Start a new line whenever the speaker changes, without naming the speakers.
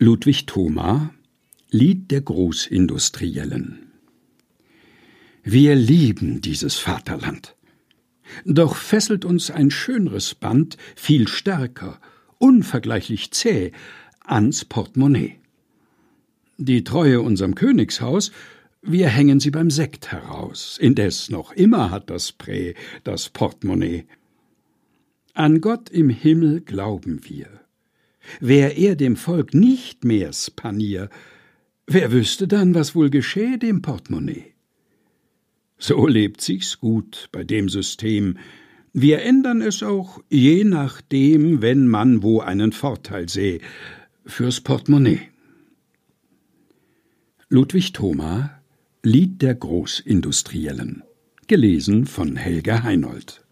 Ludwig Thoma Lied der Großindustriellen Wir lieben dieses Vaterland. Doch fesselt uns ein schönres Band, viel stärker, unvergleichlich zäh, ans Portemonnaie. Die Treue unserem Königshaus, wir hängen sie beim Sekt heraus, indes noch immer hat das Prä das Portemonnaie. An Gott im Himmel glauben wir, Wär er dem Volk nicht mehr's Panier, wer wüsste dann, was wohl geschähe dem Portemonnaie? So lebt sich's gut bei dem System. Wir ändern es auch je nachdem, wenn man wo einen Vorteil seh, fürs Portemonnaie. Ludwig Thoma Lied der Großindustriellen gelesen von Helga Heinold